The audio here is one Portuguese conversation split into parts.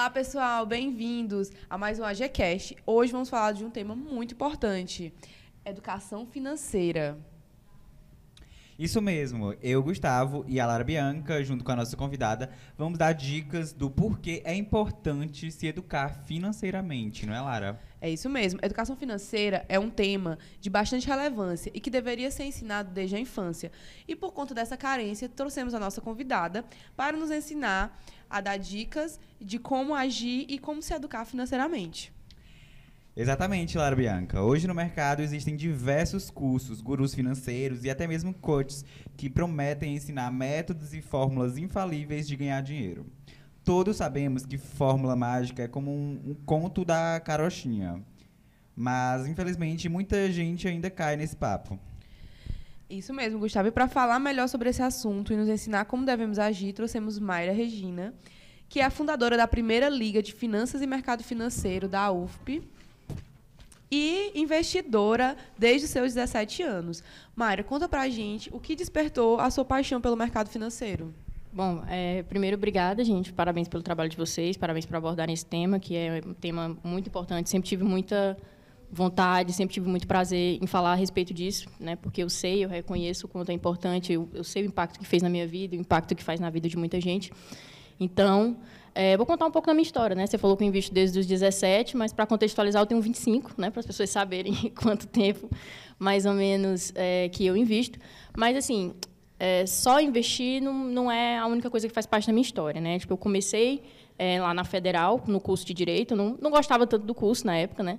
Olá, pessoal, bem-vindos a mais um AGCast. Hoje vamos falar de um tema muito importante: educação financeira. Isso mesmo. Eu, Gustavo e a Lara Bianca, junto com a nossa convidada, vamos dar dicas do porquê é importante se educar financeiramente, não é, Lara? É isso mesmo. Educação financeira é um tema de bastante relevância e que deveria ser ensinado desde a infância. E por conta dessa carência, trouxemos a nossa convidada para nos ensinar a dar dicas de como agir e como se educar financeiramente. Exatamente, Lara Bianca. Hoje no mercado existem diversos cursos, gurus financeiros e até mesmo coaches que prometem ensinar métodos e fórmulas infalíveis de ganhar dinheiro. Todos sabemos que fórmula mágica é como um, um conto da carochinha. Mas, infelizmente, muita gente ainda cai nesse papo. Isso mesmo, Gustavo. E para falar melhor sobre esse assunto e nos ensinar como devemos agir, trouxemos Mayra Regina, que é a fundadora da primeira Liga de Finanças e Mercado Financeiro da UFP e investidora desde seus 17 anos. Mayra, conta pra gente o que despertou a sua paixão pelo mercado financeiro. Bom, é, primeiro, obrigada, gente. Parabéns pelo trabalho de vocês, parabéns por abordarem esse tema, que é um tema muito importante. Sempre tive muita vontade, sempre tive muito prazer em falar a respeito disso, né? Porque eu sei, eu reconheço o quanto é importante, eu, eu sei o impacto que fez na minha vida, o impacto que faz na vida de muita gente. Então, é, vou contar um pouco da minha história, né? Você falou que eu invisto desde os 17, mas para contextualizar eu tenho 25, né? Para as pessoas saberem quanto tempo, mais ou menos, é, que eu invisto. Mas assim, é, só investir não, não é a única coisa que faz parte da minha história, né? Tipo, eu comecei é, lá na Federal, no curso de Direito, não, não gostava tanto do curso na época, né?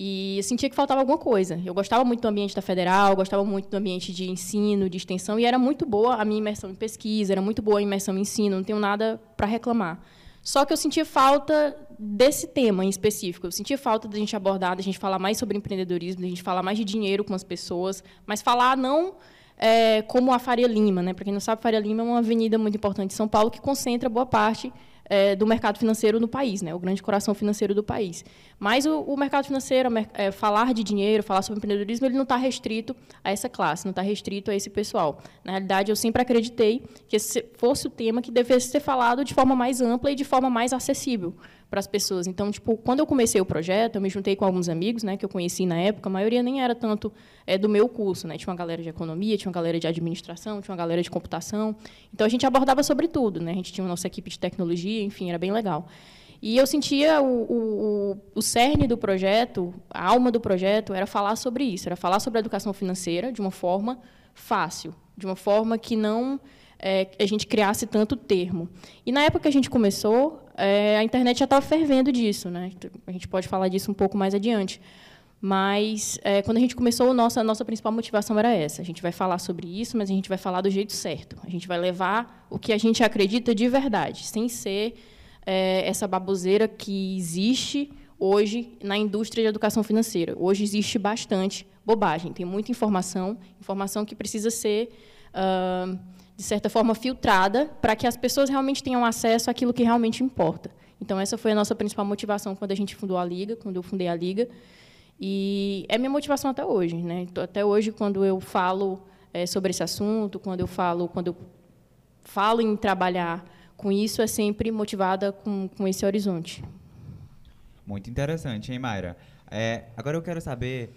E eu sentia que faltava alguma coisa. Eu gostava muito do ambiente da Federal, gostava muito do ambiente de ensino, de extensão, e era muito boa a minha imersão em pesquisa, era muito boa a imersão em ensino, não tenho nada para reclamar. Só que eu sentia falta desse tema em específico. Eu sentia falta da gente abordar, da gente falar mais sobre empreendedorismo, da gente falar mais de dinheiro com as pessoas, mas falar não é, como a Faria Lima. Né? Para quem não sabe, Faria Lima é uma avenida muito importante de São Paulo que concentra boa parte é, do mercado financeiro no país, né? o grande coração financeiro do país. Mas o, o mercado financeiro, é, falar de dinheiro, falar sobre empreendedorismo, ele não está restrito a essa classe, não está restrito a esse pessoal. Na realidade, eu sempre acreditei que esse fosse o tema que devesse ser falado de forma mais ampla e de forma mais acessível para as pessoas. Então, tipo, quando eu comecei o projeto, eu me juntei com alguns amigos, né, que eu conheci na época. A maioria nem era tanto é, do meu curso, né? Tinha uma galera de economia, tinha uma galera de administração, tinha uma galera de computação. Então, a gente abordava sobre tudo, né? A gente tinha a nossa equipe de tecnologia, enfim, era bem legal. E eu sentia o, o, o cerne do projeto, a alma do projeto, era falar sobre isso, era falar sobre a educação financeira de uma forma fácil, de uma forma que não é, a gente criasse tanto termo. E na época que a gente começou, é, a internet já estava fervendo disso, né? A gente pode falar disso um pouco mais adiante. Mas é, quando a gente começou, nossa, a nossa principal motivação era essa. A gente vai falar sobre isso, mas a gente vai falar do jeito certo. A gente vai levar o que a gente acredita de verdade, sem ser é, essa baboseira que existe hoje na indústria de educação financeira. Hoje existe bastante bobagem, tem muita informação, informação que precisa ser uh, de certa forma, filtrada para que as pessoas realmente tenham acesso àquilo que realmente importa. Então, essa foi a nossa principal motivação quando a gente fundou a Liga, quando eu fundei a Liga. E é minha motivação até hoje. Né? Até hoje, quando eu falo é, sobre esse assunto, quando eu falo, quando eu falo em trabalhar com isso, é sempre motivada com, com esse horizonte. Muito interessante, hein, Mayra? É, agora eu quero saber,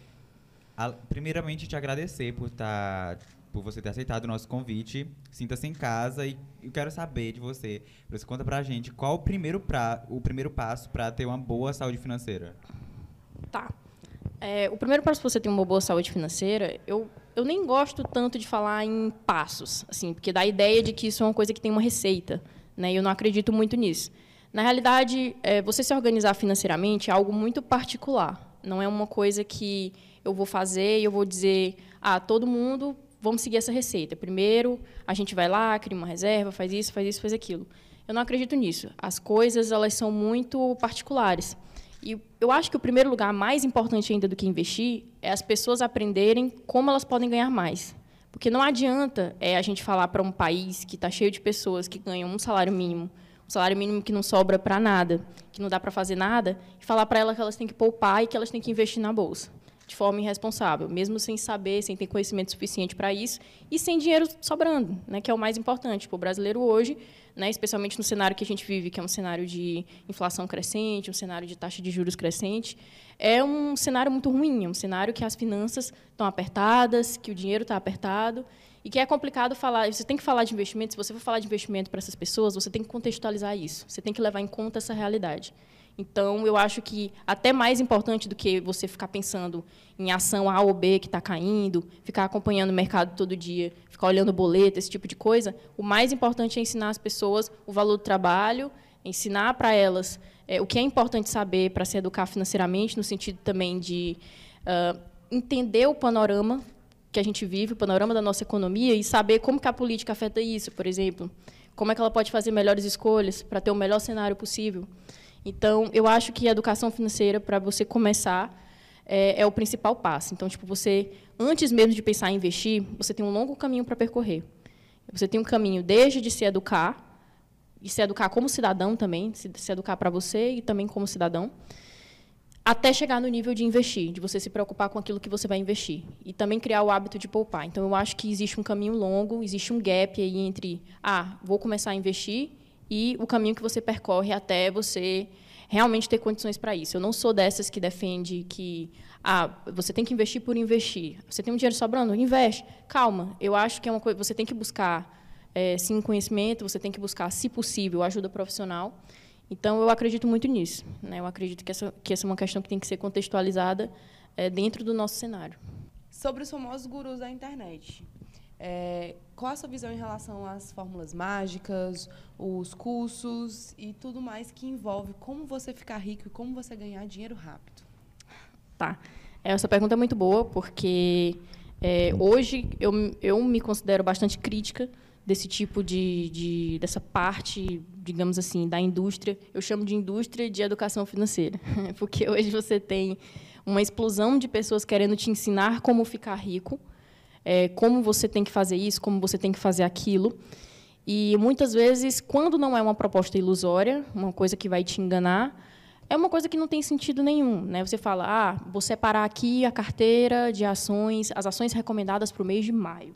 a, primeiramente, te agradecer por estar tá por você ter aceitado o nosso convite. Sinta-se em casa e eu quero saber de você. Você conta pra gente qual o primeiro, pra, o primeiro passo para ter uma boa saúde financeira. Tá. É, o primeiro passo para você ter uma boa saúde financeira, eu, eu nem gosto tanto de falar em passos, assim, porque dá a ideia de que isso é uma coisa que tem uma receita, né? E eu não acredito muito nisso. Na realidade, é, você se organizar financeiramente é algo muito particular. Não é uma coisa que eu vou fazer e eu vou dizer, ah, todo mundo vamos seguir essa receita. Primeiro, a gente vai lá, cria uma reserva, faz isso, faz isso, faz aquilo. Eu não acredito nisso. As coisas elas são muito particulares. E eu acho que o primeiro lugar mais importante ainda do que investir é as pessoas aprenderem como elas podem ganhar mais. Porque não adianta é, a gente falar para um país que está cheio de pessoas que ganham um salário mínimo, um salário mínimo que não sobra para nada, que não dá para fazer nada, e falar para elas que elas têm que poupar e que elas têm que investir na bolsa. De forma irresponsável, mesmo sem saber, sem ter conhecimento suficiente para isso e sem dinheiro sobrando, né, que é o mais importante. Tipo, o brasileiro hoje, né, especialmente no cenário que a gente vive, que é um cenário de inflação crescente, um cenário de taxa de juros crescente, é um cenário muito ruim, é um cenário que as finanças estão apertadas, que o dinheiro está apertado e que é complicado falar. Você tem que falar de investimento. Se você for falar de investimento para essas pessoas, você tem que contextualizar isso. Você tem que levar em conta essa realidade. Então, eu acho que até mais importante do que você ficar pensando em ação A ou B que está caindo, ficar acompanhando o mercado todo dia, ficar olhando boleto, esse tipo de coisa, o mais importante é ensinar as pessoas o valor do trabalho, ensinar para elas é, o que é importante saber para se educar financeiramente, no sentido também de uh, entender o panorama que a gente vive, o panorama da nossa economia e saber como que a política afeta isso, por exemplo. Como é que ela pode fazer melhores escolhas para ter o melhor cenário possível. Então, eu acho que a educação financeira, para você começar, é, é, o principal passo. Então, tipo, você, antes mesmo de pensar em investir, você tem um longo caminho para percorrer. Você tem um caminho desde de se educar, e se educar como cidadão também, se, se educar para você e também como cidadão, até chegar no nível de investir, de você se preocupar com aquilo que você vai investir. E também criar o hábito de poupar. Então, eu acho que existe um caminho longo, existe um gap aí entre, ah, vou começar a investir e o caminho que você percorre até você realmente ter condições para isso. Eu não sou dessas que defende que ah, você tem que investir por investir. Você tem um dinheiro sobrando, investe. Calma, eu acho que é uma coisa. Você tem que buscar é, sim conhecimento. Você tem que buscar, se possível, ajuda profissional. Então eu acredito muito nisso. Né? Eu acredito que essa, que essa é uma questão que tem que ser contextualizada é, dentro do nosso cenário. Sobre os famosos gurus da internet. É, qual a sua visão em relação às fórmulas mágicas, os cursos e tudo mais que envolve como você ficar rico e como você ganhar dinheiro rápido? Tá. Essa pergunta é muito boa, porque é, hoje eu, eu me considero bastante crítica desse tipo de, de, dessa parte, digamos assim, da indústria. Eu chamo de indústria de educação financeira, porque hoje você tem uma explosão de pessoas querendo te ensinar como ficar rico, é, como você tem que fazer isso, como você tem que fazer aquilo. E muitas vezes, quando não é uma proposta ilusória, uma coisa que vai te enganar, é uma coisa que não tem sentido nenhum. Né? Você fala, ah, vou separar aqui a carteira de ações, as ações recomendadas para o mês de maio.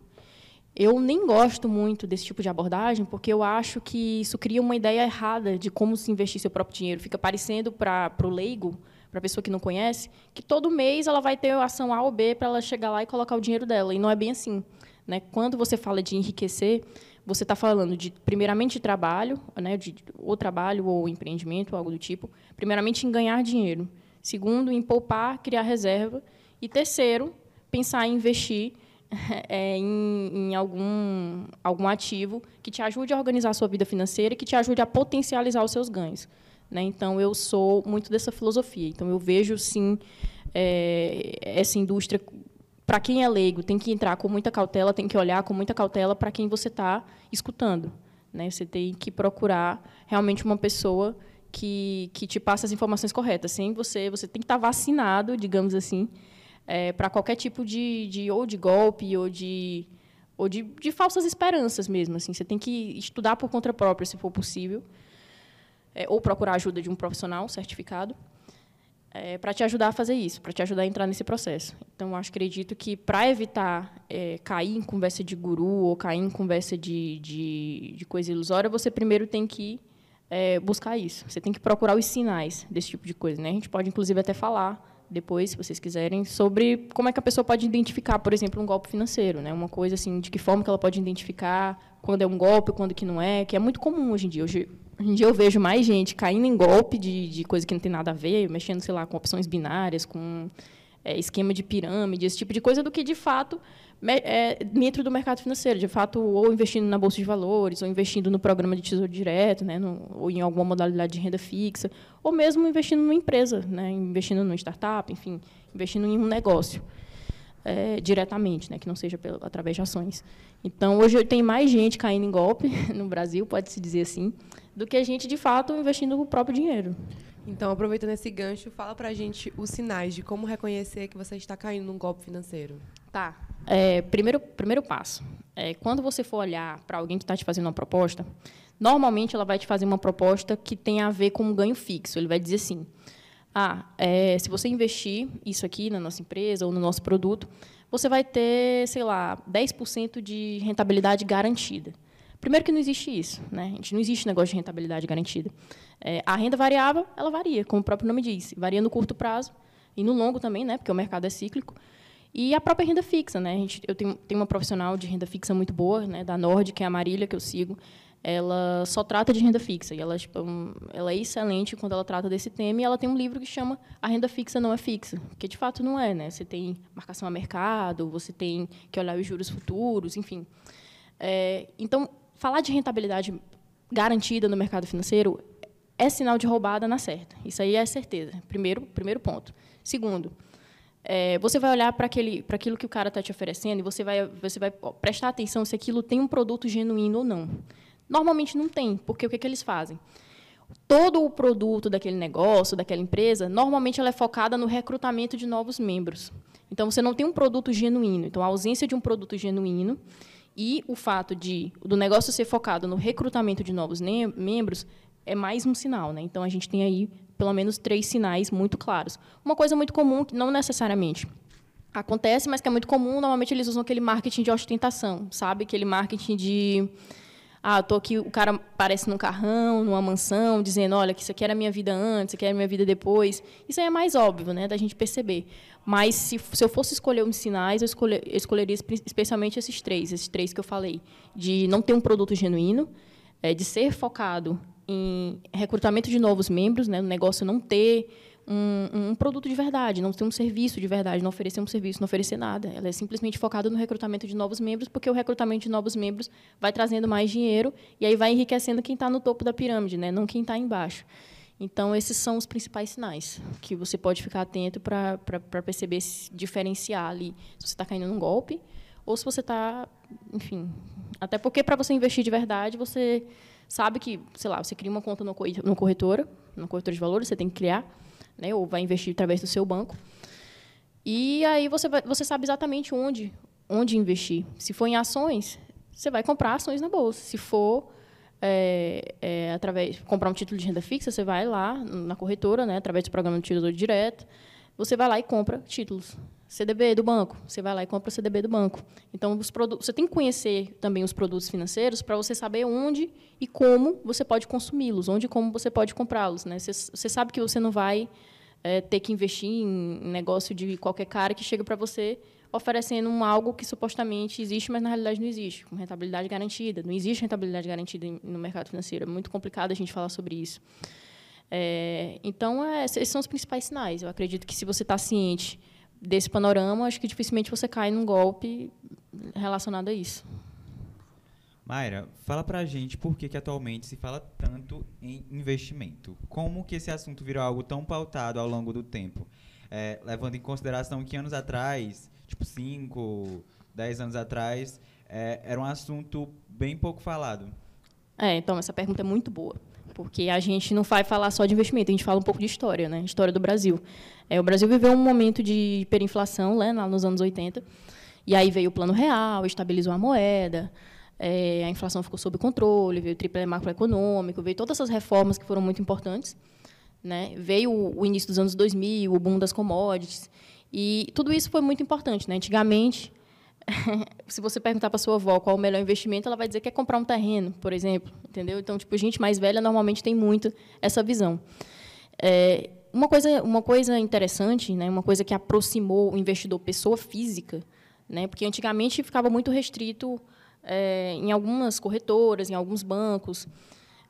Eu nem gosto muito desse tipo de abordagem, porque eu acho que isso cria uma ideia errada de como se investir seu próprio dinheiro. Fica parecendo para o leigo para a pessoa que não conhece, que todo mês ela vai ter ação A ou B para ela chegar lá e colocar o dinheiro dela. E não é bem assim. Né? Quando você fala de enriquecer, você está falando de, primeiramente, de trabalho, né? de, ou trabalho ou empreendimento, algo do tipo. Primeiramente, em ganhar dinheiro. Segundo, em poupar, criar reserva. E terceiro, pensar em investir é, em, em, algum, algum ativo que te ajude a organizar a sua vida financeira e que te ajude a potencializar os seus ganhos. Né? Então, eu sou muito dessa filosofia. Então, eu vejo, sim, é, essa indústria. Para quem é leigo, tem que entrar com muita cautela, tem que olhar com muita cautela para quem você está escutando. Né? Você tem que procurar realmente uma pessoa que, que te passe as informações corretas. Sem você, você tem que estar tá vacinado, digamos assim, é, para qualquer tipo de, de ou de golpe ou de ou de, de falsas esperanças mesmo. Assim, você tem que estudar por conta própria, se for possível é, ou procurar ajuda de um profissional certificado é, para te ajudar a fazer isso, para te ajudar a entrar nesse processo. Então, acho acredito que para evitar é, cair em conversa de guru ou cair em conversa de, de, de coisa ilusória, você primeiro tem que é, buscar isso. Você tem que procurar os sinais desse tipo de coisa. Né? A gente pode, inclusive, até falar depois, se vocês quiserem, sobre como é que a pessoa pode identificar, por exemplo, um golpe financeiro, né? Uma coisa assim, de que forma que ela pode identificar quando é um golpe, quando que não é, que é muito comum hoje em dia. Hoje, Hoje em dia eu vejo mais gente caindo em golpe de, de coisa que não tem nada a ver, mexendo, sei lá, com opções binárias, com é, esquema de pirâmide, esse tipo de coisa, do que, de fato, é, dentro do mercado financeiro. De fato, ou investindo na Bolsa de Valores, ou investindo no programa de Tesouro Direto, né, no, ou em alguma modalidade de renda fixa, ou mesmo investindo numa empresa, né, investindo numa startup, enfim, investindo em um negócio. É, diretamente, né, que não seja pelo, através de ações. Então, hoje tem mais gente caindo em golpe no Brasil, pode-se dizer assim, do que a gente, de fato, investindo o próprio dinheiro. Então, aproveitando esse gancho, fala para a gente os sinais de como reconhecer que você está caindo num golpe financeiro. Tá. É, primeiro, primeiro passo. É, quando você for olhar para alguém que está te fazendo uma proposta, normalmente ela vai te fazer uma proposta que tem a ver com um ganho fixo. Ele vai dizer assim, ah, é, se você investir isso aqui na nossa empresa ou no nosso produto, você vai ter, sei lá, 10% de rentabilidade garantida. Primeiro que não existe isso, né? A gente não existe negócio de rentabilidade garantida. É, a renda variável, ela varia, como o próprio nome diz, varia no curto prazo e no longo também, né? Porque o mercado é cíclico. E a própria renda fixa, né? A gente, eu tenho, tenho uma profissional de renda fixa muito boa, né? Da Nord, que é a Marília, que eu sigo ela só trata de renda fixa e ela, tipo, ela é excelente quando ela trata desse tema e ela tem um livro que chama A Renda Fixa Não é Fixa, que de fato não é, né? Você tem marcação a mercado, você tem que olhar os juros futuros, enfim. É, então, falar de rentabilidade garantida no mercado financeiro é sinal de roubada na certa. Isso aí é certeza. Primeiro, primeiro ponto. Segundo, é, você vai olhar para aquilo que o cara está te oferecendo e você vai, você vai prestar atenção se aquilo tem um produto genuíno ou não. Normalmente não tem, porque o que, que eles fazem? Todo o produto daquele negócio, daquela empresa, normalmente ela é focada no recrutamento de novos membros. Então, você não tem um produto genuíno. Então, a ausência de um produto genuíno e o fato de do negócio ser focado no recrutamento de novos membros é mais um sinal. Né? Então, a gente tem aí pelo menos três sinais muito claros. Uma coisa muito comum, que não necessariamente acontece, mas que é muito comum, normalmente eles usam aquele marketing de ostentação, sabe? Aquele marketing de ah, tô aqui, o cara aparece num carrão, numa mansão, dizendo, olha, que isso aqui era minha vida antes, isso aqui era minha vida depois. Isso aí é mais óbvio, né, da gente perceber. Mas se, se eu fosse escolher uns sinais, eu, escolher, eu escolheria especialmente esses três, esses três que eu falei, de não ter um produto genuíno, é, de ser focado em recrutamento de novos membros, né, no negócio não ter um, um, produto de verdade, não ter um serviço de verdade, não oferecer um serviço, não oferecer nada. Ela é simplesmente focada no recrutamento de novos membros, porque o recrutamento de novos membros vai trazendo mais dinheiro e aí vai enriquecendo quem está no topo da pirâmide, né? não quem está embaixo. Então, esses são os principais sinais que você pode ficar atento para perceber, diferenciar ali se você está caindo num golpe ou se você está, enfim. Até porque, para você investir de verdade, você sabe que, sei lá, você cria uma conta no corretora, no corretora de valores, você tem que criar né, ou vai investir através do seu banco. E aí você, vai, você sabe exatamente onde, onde investir. Se for em ações, você vai comprar ações na bolsa. Se for é, é, através comprar um título de renda fixa, você vai lá na corretora, né, através do programa de Tesouro Direto, você vai lá e compra títulos. CDB do banco, você vai lá e compra o CDB do banco. Então, os você tem que conhecer também os produtos financeiros para você saber onde e como você pode consumi-los, onde e como você pode comprá-los. Né? Você, você, sabe que você não vai é, ter que investir em negócio de qualquer cara que chega para você oferecendo um algo que supostamente existe, mas na realidade não existe, com rentabilidade garantida. Não existe rentabilidade garantida no mercado financeiro. É muito complicado a gente falar sobre isso. É, então, é, esses são os principais sinais. Eu acredito que se você está ciente desse panorama, acho que dificilmente você cai num golpe relacionado a isso. Mayra, fala pra gente por que, que atualmente se fala tanto em investimento. Como que esse assunto virou algo tão pautado ao longo do tempo? É, levando em consideração que anos atrás, tipo 5, 10 anos atrás, é, era um assunto bem pouco falado. É, então, essa pergunta é muito boa porque a gente não vai falar só de investimento, a gente fala um pouco de história, né? História do Brasil. É, o Brasil viveu um momento de hiperinflação, né, nos anos 80, e aí veio o Plano Real, estabilizou a moeda, é, a inflação ficou sob controle, veio o triple macroeconômico, veio todas essas reformas que foram muito importantes. Né? Veio o, o início dos anos 2000, o boom das commodities, e tudo isso foi muito importante. Né? Antigamente, se você perguntar para sua avó qual o melhor investimento, ela vai dizer que é comprar um terreno, por exemplo, entendeu? Então, tipo, gente mais velha normalmente tem muito essa visão. É, uma coisa, uma coisa interessante, né, uma coisa que aproximou o investidor pessoa física, né, porque antigamente ficava muito restrito é, em algumas corretoras, em alguns bancos.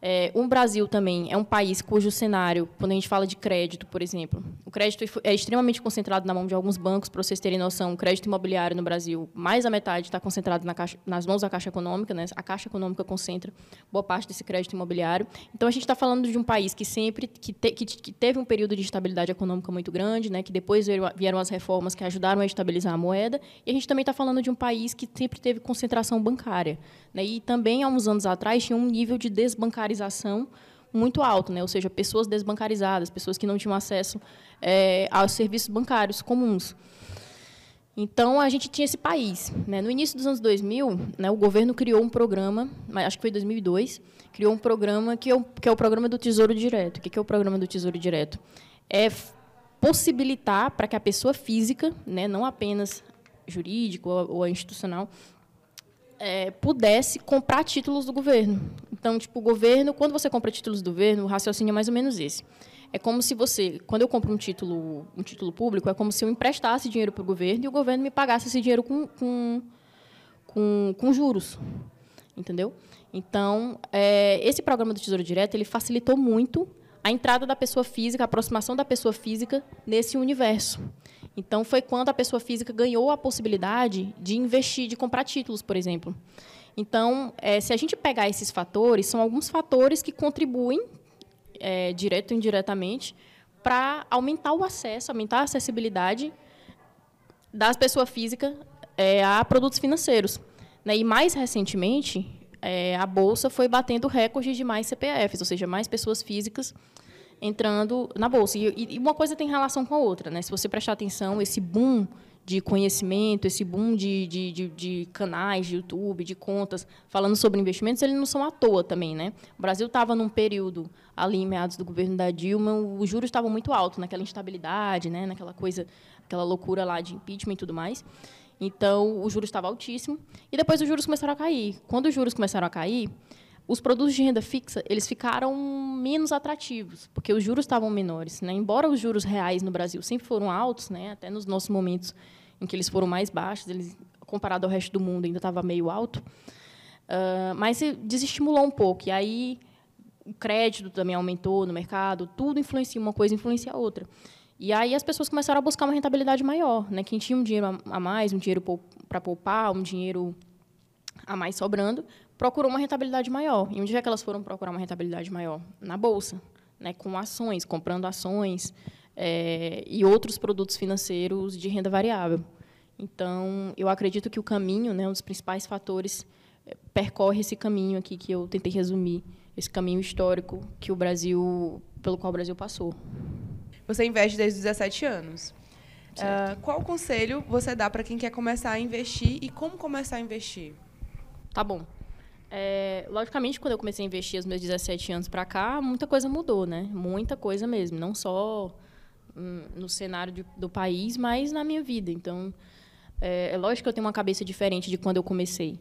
É, o Brasil também é um país cujo cenário, quando a gente fala de crédito, por exemplo, o crédito é extremamente concentrado na mão de alguns bancos. Para vocês terem noção, o crédito imobiliário no Brasil, mais da metade está concentrado na caixa, nas mãos da Caixa Econômica. Né? A Caixa Econômica concentra boa parte desse crédito imobiliário. Então, a gente está falando de um país que sempre que, te, que, que, teve um período de estabilidade econômica muito grande, né? que depois vieram, vieram as reformas que ajudaram a estabilizar a moeda. E a gente também está falando de um país que sempre teve concentração bancária. Né? E também, há uns anos atrás, tinha um nível de desbancarização muito alto, né? ou seja, pessoas desbancarizadas, pessoas que não tinham acesso é, aos serviços bancários comuns. Então, a gente tinha esse país. Né? No início dos anos 2000, né, o governo criou um programa, acho que foi em 2002, criou um programa que é o, que é o programa do Tesouro Direto. O que é o programa do Tesouro Direto? É possibilitar para que a pessoa física, né, não apenas jurídico ou, ou institucional, é, pudesse comprar títulos do governo. Então, tipo, o governo, quando você compra títulos do governo, o raciocínio é mais ou menos esse. É como se você, quando eu compro um título, um título público, é como se eu emprestasse dinheiro para o governo e o governo me pagasse esse dinheiro com, com, com, com juros, entendeu? Então, é, esse programa do Tesouro Direto ele facilitou muito a entrada da pessoa física, a aproximação da pessoa física nesse universo. Então, foi quando a pessoa física ganhou a possibilidade de investir, de comprar títulos, por exemplo. Então, é, se a gente pegar esses fatores, são alguns fatores que contribuem, é, direto ou indiretamente, para aumentar o acesso, aumentar a acessibilidade das pessoas físicas é, a produtos financeiros. Né? E, mais recentemente, é, a Bolsa foi batendo recordes de mais CPFs, ou seja, mais pessoas físicas entrando na bolsa. E, e, uma coisa tem relação com a outra, né? Se você prestar atenção, esse boom de conhecimento, esse boom de, de, de, de, canais de YouTube, de contas falando sobre investimentos, eles não são à toa também, né? O Brasil estava num período ali em meados do governo da Dilma, os juros estavam muito altos, naquela instabilidade, né? Naquela coisa, aquela loucura lá de impeachment e tudo mais. Então, o juros estava altíssimo e depois os juros começaram a cair. Quando os juros começaram a cair, os produtos de renda fixa eles ficaram menos atrativos, porque os juros estavam menores. Né? Embora os juros reais no Brasil sempre foram altos, né? até nos nossos momentos em que eles foram mais baixos, eles, comparado ao resto do mundo, ainda estava meio alto, uh, mas desestimulou um pouco. E aí o crédito também aumentou no mercado, tudo influencia, uma coisa influencia a outra. E aí as pessoas começaram a buscar uma rentabilidade maior. Né? Quem tinha um dinheiro a mais, um dinheiro para poupar, um dinheiro a mais sobrando, procurou uma rentabilidade maior. E onde é que elas foram procurar uma rentabilidade maior? Na bolsa, né, com ações, comprando ações é, e outros produtos financeiros de renda variável. Então, eu acredito que o caminho, né, um dos principais fatores, é, percorre esse caminho aqui que eu tentei resumir, esse caminho histórico que o Brasil, pelo qual o Brasil passou. Você investe desde os 17 anos. Uh, qual conselho você dá para quem quer começar a investir e como começar a investir? Tá bom. É, logicamente, quando eu comecei a investir aos meus 17 anos para cá, muita coisa mudou, né? Muita coisa mesmo. Não só hum, no cenário de, do país, mas na minha vida. Então, é, é lógico que eu tenho uma cabeça diferente de quando eu comecei.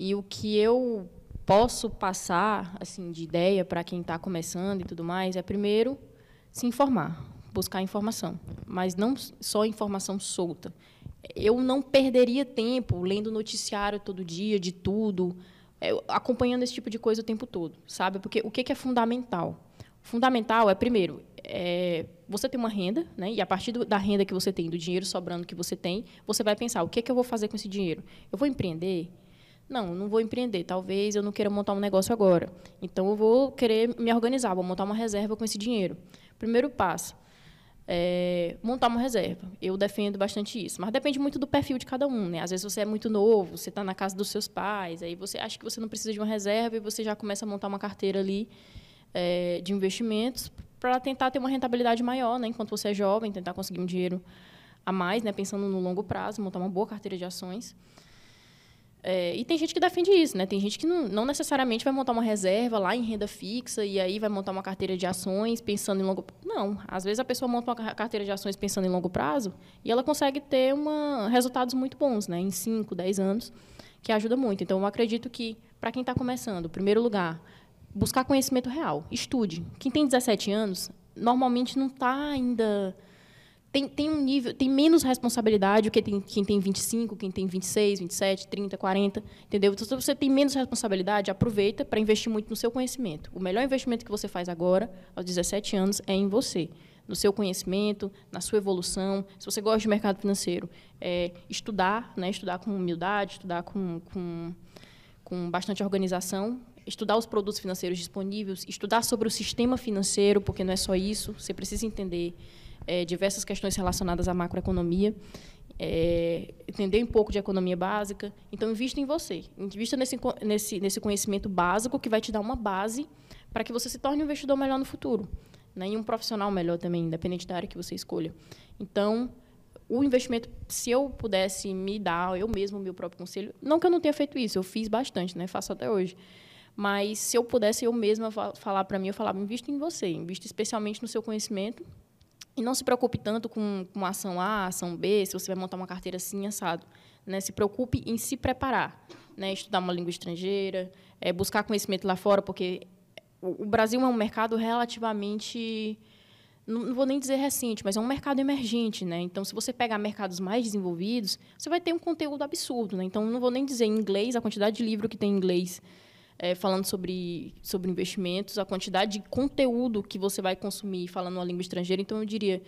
E o que eu posso passar assim de ideia para quem está começando e tudo mais é primeiro se informar, buscar informação, mas não só informação solta. Eu não perderia tempo lendo noticiário todo dia de tudo, acompanhando esse tipo de coisa o tempo todo, sabe? Porque o que é fundamental? Fundamental é, primeiro, é, você tem uma renda, né? e a partir do, da renda que você tem, do dinheiro sobrando que você tem, você vai pensar, o que, é que eu vou fazer com esse dinheiro? Eu vou empreender? Não, não vou empreender. Talvez eu não queira montar um negócio agora. Então, eu vou querer me organizar, vou montar uma reserva com esse dinheiro. Primeiro passo, é, montar uma reserva. Eu defendo bastante isso, mas depende muito do perfil de cada um. Né? Às vezes você é muito novo, você está na casa dos seus pais, aí você acha que você não precisa de uma reserva e você já começa a montar uma carteira ali é, de investimentos para tentar ter uma rentabilidade maior, né? enquanto você é jovem, tentar conseguir um dinheiro a mais, né? pensando no longo prazo, montar uma boa carteira de ações. É, e tem gente que defende isso, né? Tem gente que não, não, necessariamente vai montar uma reserva lá em renda fixa e aí vai montar uma carteira de ações pensando em longo Não, às vezes a pessoa monta uma carteira de ações pensando em longo prazo e ela consegue ter uma, resultados muito bons, né? Em 5, 10 anos, que ajuda muito. Então, eu acredito que, para quem está começando, em primeiro lugar, buscar conhecimento real. Estude. Quem tem 17 anos, normalmente não está ainda tem, tem um nível, tem menos responsabilidade do que tem, quem tem 25, quem tem 26, 27, 30, 40, entendeu? Então, se você tem menos responsabilidade, aproveita para investir muito no seu conhecimento. O melhor investimento que você faz agora, aos 17 anos, é em você, no seu conhecimento, na sua evolução. Se você gosta de mercado financeiro, é estudar, né? estudar com humildade, estudar com, com, com bastante organização, estudar os produtos financeiros disponíveis, estudar sobre o sistema financeiro, porque não é só isso, você precisa entender é, diversas questões relacionadas à macroeconomia, é, entender um pouco de economia básica. Então, invista em você. Invista nesse, nesse, nesse conhecimento básico que vai te dar uma base para que você se torne um investidor melhor no futuro. Né? E um profissional melhor também, independente da área que você escolha. Então, o investimento, se eu pudesse me dar, eu mesmo, o meu próprio conselho, não que eu não tenha feito isso, eu fiz bastante, né? faço até hoje. Mas se eu pudesse eu mesma falar para mim, eu falava, invista em você, invista especialmente no seu conhecimento E não se preocupe tanto com, com ação A, ação B, se você vai montar uma carteira assim, assado. Né? Se preocupe em se preparar. Né? Estudar uma língua estrangeira, é, buscar conhecimento lá fora, porque o, o Brasil é um mercado relativamente não vou nem dizer recente, mas é um mercado emergente, né? Então, se você pegar mercados mais desenvolvidos, você vai ter um conteúdo absurdo, né? Então, não vou nem dizer em inglês, a quantidade de livro que tem em inglês é, falando sobre, sobre investimentos, a quantidade de conteúdo que você vai consumir falando uma língua estrangeira. Então, eu diria,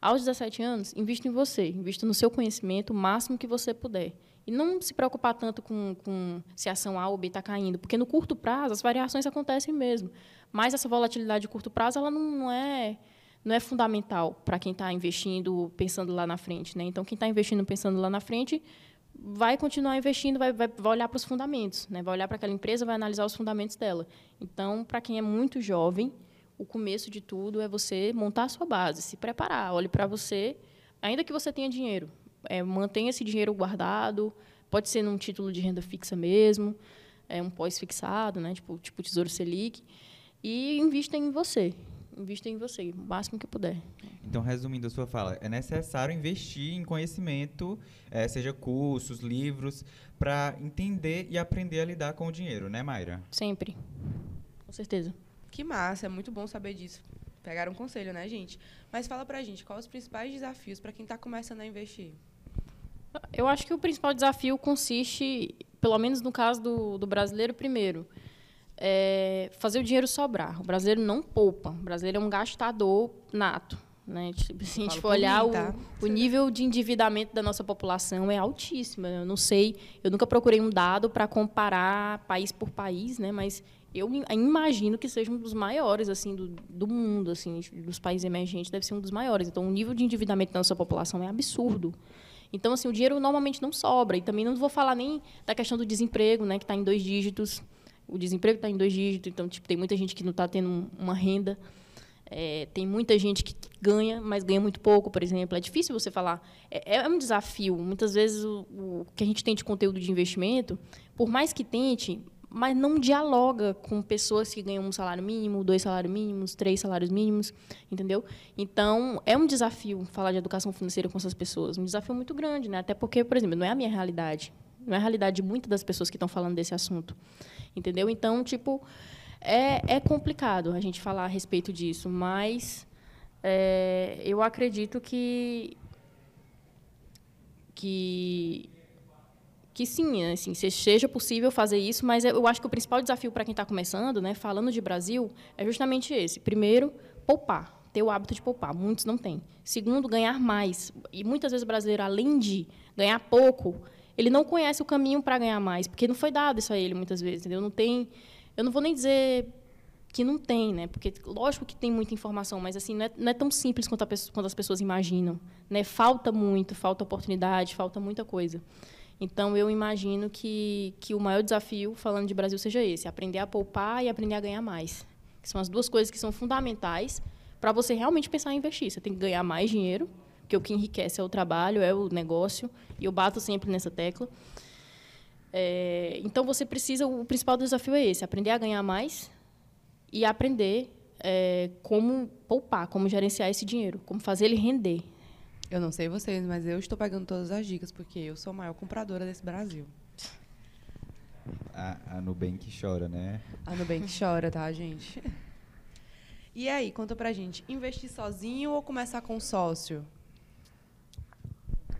aos 17 anos, invista em você, invista no seu conhecimento o máximo que você puder. E não se preocupar tanto com, com se a ação A ou B está caindo, porque no curto prazo as variações acontecem mesmo. Mas essa volatilidade de curto prazo ela não, não é não é fundamental para quem está investindo pensando lá na frente. Né? Então, quem está investindo pensando lá na frente vai continuar investindo, vai, vai, vai olhar para os fundamentos, né? vai olhar para aquela empresa, vai analisar os fundamentos dela. Então, para quem é muito jovem, o começo de tudo é você montar a sua base, se preparar, olhe para você, ainda que você tenha dinheiro, é, mantenha esse dinheiro guardado, pode ser num título de renda fixa mesmo, é um pós-fixado, né? tipo, tipo Tesouro Selic, e invista em você invista em você, o máximo que puder. Então, resumindo a sua fala, é necessário investir em conhecimento, é, seja cursos, livros, para entender e aprender a lidar com o dinheiro, né, Mayra? Sempre. Com certeza. Que massa, é muito bom saber disso. Pegaram um conselho, né, gente? Mas fala pra gente, quais os principais desafios para quem está começando a investir? Eu acho que o principal desafio consiste, pelo menos no caso do, do brasileiro, primeiro, é fazer o dinheiro sobrar. O brasileiro não poupa. O brasileiro é um gastador nato. Né? Tipo, se a gente for olhar, mim, tá? o, o, nível de endividamento da nossa população é altíssimo. Eu não sei, eu nunca procurei um dado para comparar país por país, né? mas eu imagino que seja um dos maiores assim do, do mundo, assim, dos países emergentes, deve ser um dos maiores. Então, o nível de endividamento da nossa população é absurdo. Então, assim, o dinheiro normalmente não sobra. E também não vou falar nem da questão do desemprego, né, que está em dois dígitos o desemprego está em dois dígitos, então tipo, tem muita gente que não está tendo uma renda. É, tem muita gente que ganha, mas ganha muito pouco, por exemplo. É difícil você falar. É, é um desafio. Muitas vezes o, o, que a gente tem de conteúdo de investimento, por mais que tente, mas não dialoga com pessoas que ganham um salário mínimo, dois salários mínimos, três salários mínimos, entendeu? Então, é um desafio falar de educação financeira com essas pessoas. Um desafio muito grande, né? Até porque, por exemplo, não é a minha realidade. Não é a realidade de muitas das pessoas que estão falando desse assunto. Entendeu? Então, tipo, é, é complicado a gente falar a respeito disso, mas é, eu acredito que que que sim, assim, seja possível fazer isso, mas eu acho que o principal desafio para quem está começando, né, falando de Brasil, é justamente esse. Primeiro, poupar, ter o hábito de poupar. Muitos não têm. Segundo, ganhar mais. E muitas vezes o brasileiro, além de ganhar pouco, ele não conhece o caminho para ganhar mais, porque não foi dado isso a ele muitas vezes, entendeu? Não tem, eu não vou nem dizer que não tem, né? Porque lógico que tem muita informação, mas assim não é, não é tão simples quanto, quanto, as pessoas imaginam, né? Falta muito, falta oportunidade, falta muita coisa. Então eu imagino que que o maior desafio falando de Brasil seja esse, aprender a poupar e aprender a ganhar mais. Que são as duas coisas que são fundamentais para você realmente pensar em investir. Você tem que ganhar mais dinheiro porque o que enriquece é o trabalho, é o negócio, e eu bato sempre nessa tecla. É, então, você precisa, o principal desafio é esse, aprender a ganhar mais e aprender é, como poupar, como gerenciar esse dinheiro, como fazer ele render. Eu não sei vocês, mas eu estou pegando todas as dicas, porque eu sou a maior compradora desse Brasil. A, a Nubank chora, né? A Nubank chora, tá, gente? E aí, conta pra gente, investir sozinho ou começar com sócio?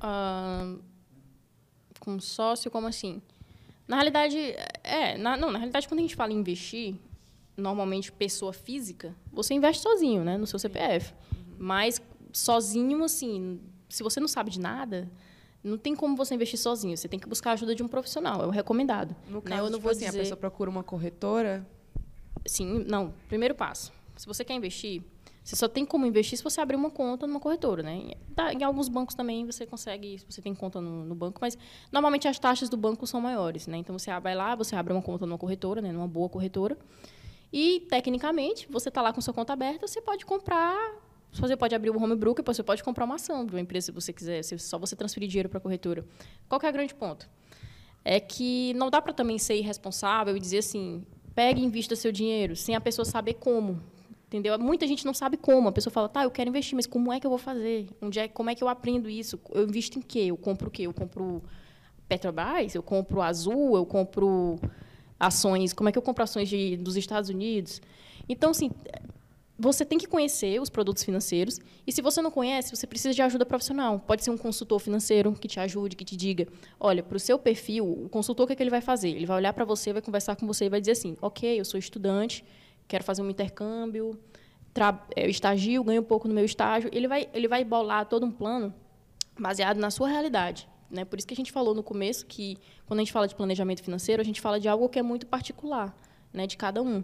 Uh, com sócio, como assim? Na realidade, é, na, não, na realidade, quando a gente fala em investir, normalmente pessoa física, você investe sozinho, né, no seu CPF. Uhum. Mas sozinho, assim, se você não sabe de nada, não tem como você investir sozinho. Você tem que buscar a ajuda de um profissional. É o recomendado. No né? caso, eu não tipo vou assim, dizer... a pessoa procura uma corretora? Sim, não. Primeiro passo. Se você quer investir, você só tem como investir se você abrir uma conta numa corretora, né? Em alguns bancos também você consegue, se você tem conta no, no, banco, mas normalmente as taxas do banco são maiores, né? Então você vai lá, você abre uma conta numa corretora, né? Numa boa corretora. E tecnicamente, você está lá com sua conta aberta, você pode comprar, você pode abrir o home broker, você pode comprar uma ação de uma empresa se você quiser, se só você transferir dinheiro para a corretora. Qual é o grande ponto? É que não dá para também ser irresponsável e dizer assim, pegue e invista seu dinheiro sem a pessoa saber como Entendeu? Muita gente não sabe como. A pessoa fala, tá, eu quero investir, mas como é que eu vou fazer? Onde é, como é que eu aprendo isso? Eu invisto em quê? Eu compro o quê? Eu compro Petrobras? Eu compro Azul? Eu compro ações? Como é que eu compro ações de, dos Estados Unidos? Então, assim, você tem que conhecer os produtos financeiros e se você não conhece, você precisa de ajuda profissional. Pode ser um consultor financeiro que te ajude, que te diga, olha, para o seu perfil, o consultor o que, é que ele vai fazer? Ele vai olhar para você, vai conversar com você e vai dizer assim, ok, eu sou estudante, quero fazer um intercâmbio, é, eu estagio, ganho pouco no meu estágio. Ele vai, ele vai bolar todo um plano baseado na sua realidade. Né? Por isso que a gente falou no começo que, quando a gente fala de planejamento financeiro, a gente fala de algo que é muito particular né, de cada um.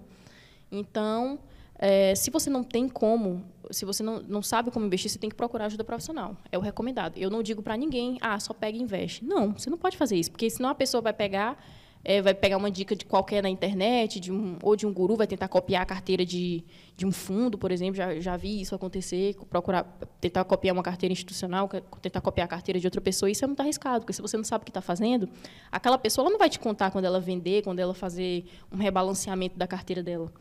Então, é, se você não tem como, se você não, não sabe como investir, você tem que procurar ajuda profissional. É o recomendado. Eu não digo para ninguém, ah, só pega e investe. Não, você não pode fazer isso, porque senão a pessoa vai pegar é, vai pegar uma dica de qualquer na internet, de um, ou de um guru, vai tentar copiar a carteira de, de um fundo, por exemplo. Já, já vi isso acontecer, procurar tentar copiar uma carteira institucional, tentar copiar a carteira de outra pessoa. Isso é muito arriscado, porque se você não sabe o que está fazendo, aquela pessoa não vai te contar quando ela vender, quando ela fazer um rebalanceamento da carteira dela.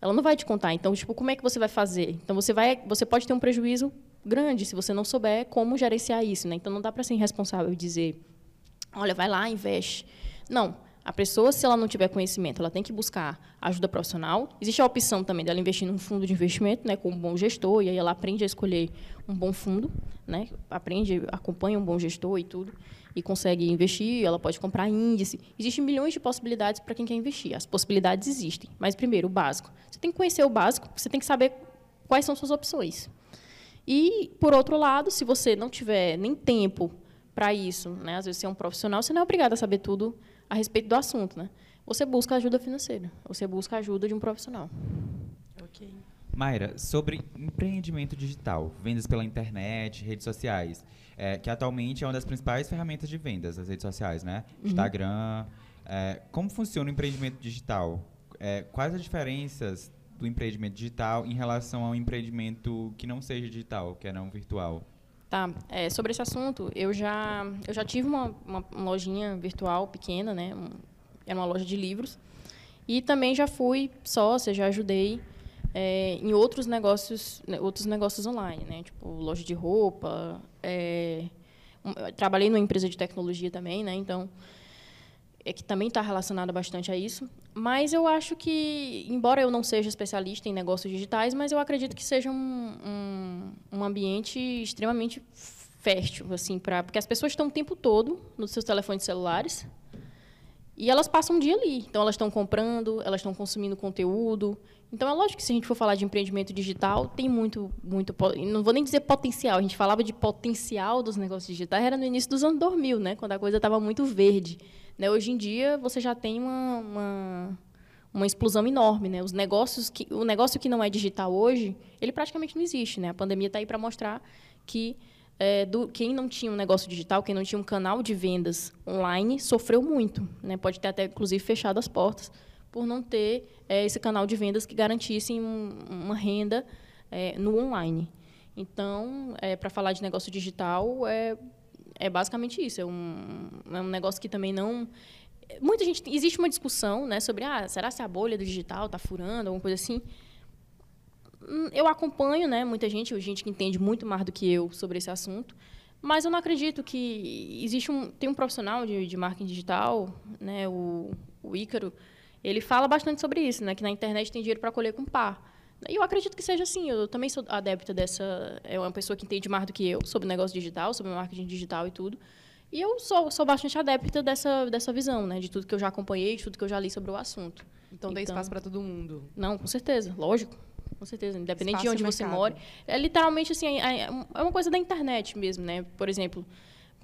Ela não vai te contar. Então, tipo, como é que você vai fazer? Então, você vai, você pode ter um prejuízo grande se você não souber como gerenciar isso, né? Então, não dá para ser irresponsável e dizer, olha, vai lá, investe. Não, a pessoa, se ela não tiver conhecimento, ela tem que buscar ajuda profissional. Existe a opção também dela investir num fundo de investimento, né, com um bom gestor, e aí ela aprende a escolher um bom fundo, né, aprende, acompanha um bom gestor e tudo, e consegue investir. Ela pode comprar índice. Existem milhões de possibilidades para quem quer investir. As possibilidades existem. Mas, primeiro, o básico. Você tem que conhecer o básico, você tem que saber quais são suas opções. E, por outro lado, se você não tiver nem tempo para isso, né, às vezes você é um profissional, você não é obrigado a saber tudo a respeito do assunto, né? Você busca ajuda financeira, você busca ajuda de um profissional. Ok. Mayra, sobre empreendimento digital, vendas pela internet, redes sociais, é, que atualmente é uma das principais ferramentas de vendas, as redes sociais, né? Uhum. Instagram. É, como funciona o empreendimento digital? É, quais as diferenças do empreendimento digital em relação ao empreendimento que não seja digital, que é não virtual? Tá. É, sobre esse assunto, eu já, eu já tive uma, uma, uma lojinha virtual pequena, né? Um, era uma loja de livros. E também já fui sócia, já ajudei é, em outros negócios, né, outros negócios online, né? Tipo loja de roupa. É, um, trabalhei numa empresa de tecnologia também, né? Então é que também está relacionada bastante a isso. Mas eu acho que, embora eu não seja especialista em negócios digitais, mas eu acredito que seja um, um, um ambiente extremamente fértil, assim, para porque as pessoas estão o tempo todo nos seus telefones celulares e elas passam um dia ali. Então elas estão comprando, elas estão consumindo conteúdo. Então é lógico que se a gente for falar de empreendimento digital, tem muito, muito, não vou nem dizer potencial. A gente falava de potencial dos negócios digitais era no início dos anos 2000, né, quando a coisa estava muito verde. Né? Hoje em dia, você já tem uma, uma, uma, explosão enorme. Né? Os negócios que, o negócio que não é digital hoje, ele praticamente não existe. Né? A pandemia está aí para mostrar que é, do, quem não tinha um negócio digital, quem não tinha um canal de vendas online, sofreu muito. Né? Pode ter até, inclusive, fechado as portas por não ter é, esse canal de vendas que garantisse um, uma renda é, no online. Então, é, para falar de negócio digital, é é basicamente isso. É um, é um negócio que também não. Muita gente. Existe uma discussão né, sobre ah, será se a bolha do digital está furando, alguma coisa assim. Hum, eu acompanho né, muita gente, gente que entende muito mais do que eu sobre esse assunto, mas eu não acredito que existe um. Tem um profissional de, de marketing digital, né, o, o Ícaro, ele fala bastante sobre isso, né, que na internet tem dinheiro para colher com par. E eu acredito que seja assim. Eu também sou adepta dessa. É uma pessoa que entende mais do que eu sobre negócio digital, sobre marketing digital e tudo. E eu sou, sou bastante adepta dessa, dessa visão, né? De tudo que eu já acompanhei, de tudo que eu já li sobre o assunto. Então, então tem espaço para todo mundo. Não, com certeza, lógico. Com certeza, independente espaço de onde você mora. É literalmente assim, é, é, é uma coisa da internet mesmo, né? Por exemplo,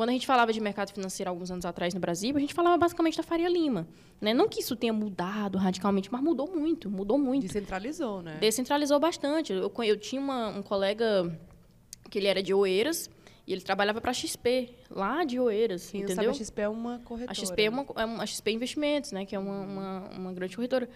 quando a gente falava de mercado financeiro alguns anos atrás no Brasil, a gente falava basicamente da Faria Lima. Né? Não que isso tenha mudado radicalmente, mas mudou muito, mudou muito. Descentralizou, né? Descentralizou bastante. Eu, eu tinha uma, um colega que ele era de Oeiras, e ele trabalhava para a XP, lá de Oeiras, Quem entendeu? Sabe, a XP é uma corretora. A XP é uma, é uma a XP Investimentos, né, que é uma, uma, uma grande corretora.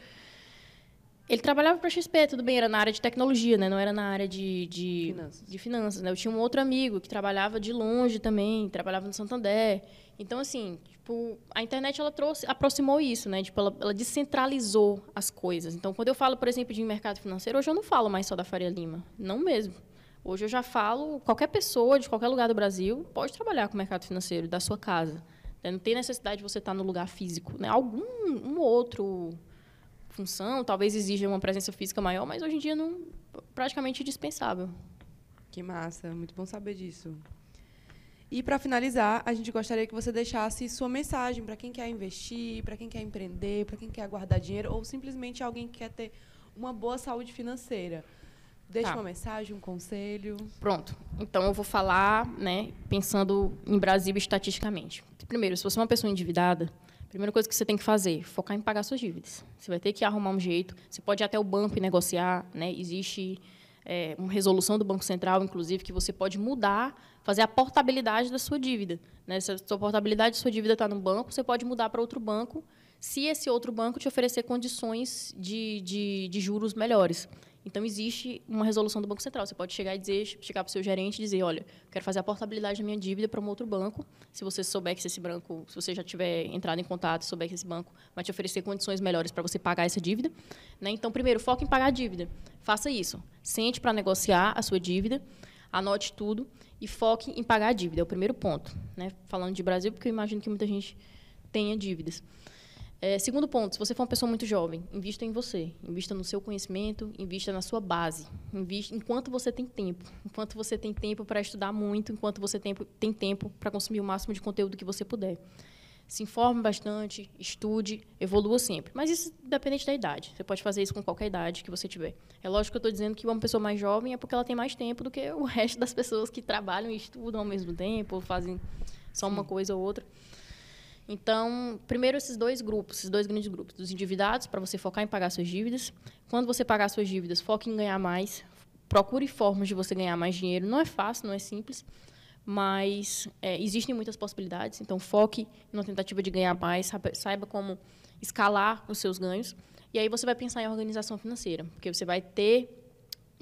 Ele trabalhava para a XP, tudo bem, era na área de tecnologia, né? não era na área de, de finanças. De finanças né? Eu tinha um outro amigo que trabalhava de longe também, trabalhava no Santander. Então, assim, tipo, a internet ela trouxe, aproximou isso, né? Tipo, ela, ela, descentralizou as coisas. Então, quando eu falo, por exemplo, de mercado financeiro, hoje eu não falo mais só da Faria Lima, não mesmo. Hoje eu já falo, qualquer pessoa de qualquer lugar do Brasil pode trabalhar com o mercado financeiro da sua casa. Né? Não tem necessidade de você estar no lugar físico, né? Algum um outro função, talvez exija uma presença física maior, mas hoje em dia não praticamente dispensável. Que massa, muito bom saber disso. E para finalizar, a gente gostaria que você deixasse sua mensagem para quem quer investir, para quem quer empreender, para quem quer guardar dinheiro ou simplesmente alguém que quer ter uma boa saúde financeira. Deixa tá. uma mensagem, um conselho. Pronto. Então eu vou falar, né, pensando em Brasil estatisticamente. Primeiro, se você é uma pessoa endividada, primeira coisa que você tem que fazer, focar em pagar suas dívidas. Você vai ter que arrumar um jeito. Você pode ir até o banco e negociar, né? Existe é, uma resolução do Banco Central, inclusive, que você pode mudar, fazer a portabilidade da sua dívida. Né? Se a sua portabilidade da sua dívida está no banco, você pode mudar para outro banco, se esse outro banco te oferecer condições de, de, de juros melhores. Então, existe uma resolução do Banco Central. Você pode chegar e dizer, chegar para o seu gerente e dizer, olha, quero fazer a portabilidade da minha dívida para um outro banco. Se você souber que esse banco, se você já tiver entrado em contato, souber que esse banco vai te oferecer condições melhores para você pagar essa dívida. Né? Então, primeiro, foque em pagar a dívida. Faça isso. Sente para negociar a sua dívida, anote tudo e foque em pagar a dívida. É o primeiro ponto. Né? Falando de Brasil, porque eu imagino que muita gente tenha dívidas. É, segundo ponto, se você for uma pessoa muito jovem, invista em você, invista no seu conhecimento, invista na sua base, invista enquanto você tem tempo, enquanto você tem tempo para estudar muito, enquanto você tem, tem tempo para consumir o máximo de conteúdo que você puder. Se informe bastante, estude, evolua sempre. Mas isso depende da idade. Você pode fazer isso com qualquer idade que você tiver. É lógico que eu estou dizendo que uma pessoa mais jovem é porque ela tem mais tempo do que o resto das pessoas que trabalham e estudam ao mesmo tempo, ou fazem só uma coisa ou outra. Então, primeiro esses dois grupos, esses dois grandes grupos, dos endividados, para você focar em pagar suas dívidas. Quando você pagar suas dívidas, foque em ganhar mais. Procure formas de você ganhar mais dinheiro. Não é fácil, não é simples, mas é, existem muitas possibilidades. Então, foque na tentativa de ganhar mais, saiba como escalar os seus ganhos. E aí você vai pensar em organização financeira, porque você vai ter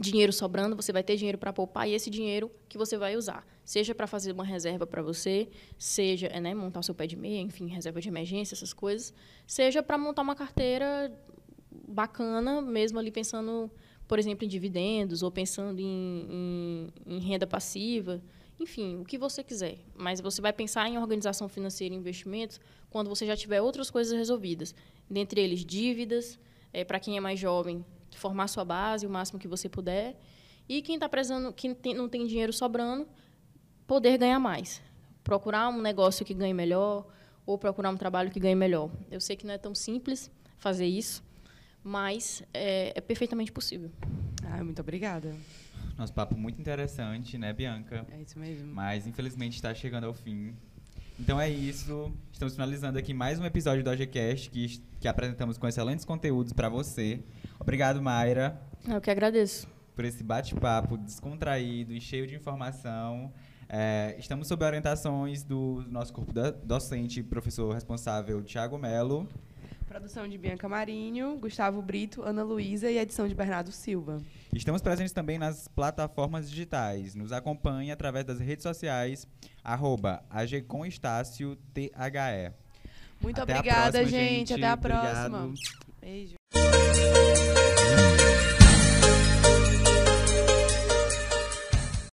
dinheiro sobrando, você vai ter dinheiro para poupar e esse dinheiro que você vai usar, seja para fazer uma reserva para você, seja né, montar o seu pé de meia, enfim, reserva de emergência, essas coisas, seja para montar uma carteira bacana, mesmo ali pensando, por exemplo, em dividendos ou pensando em, em, em renda passiva, enfim, o que você quiser. Mas você vai pensar em organização financeira e investimentos quando você já tiver outras coisas resolvidas, dentre eles dívidas, é, para quem é mais jovem, formar sua base o máximo que você puder. E quem está precisando, quem tem, não tem dinheiro sobrando, poder ganhar mais. Procurar um negócio que ganhe melhor ou procurar um trabalho que ganhe melhor. Eu sei que não é tão simples fazer isso, mas é, é perfeitamente possível. Ah, muito obrigada. Nosso papo muito interessante, né, Bianca? É isso mesmo. Mas, infelizmente, está chegando ao fim. Então é isso. Estamos finalizando aqui mais um episódio do AGCast que, que apresentamos com excelentes conteúdos para você. Obrigado, Mayra. Eu que agradeço. Por esse bate-papo descontraído e cheio de informação. É, estamos sob orientações do nosso corpo docente, professor responsável Tiago Melo. Produção de Bianca Marinho, Gustavo Brito, Ana Luísa e edição de Bernardo Silva. Estamos presentes também nas plataformas digitais. Nos acompanhe através das redes sociais, arroba Muito Até obrigada, próxima, gente. gente. Até a próxima. Obrigado. Beijo.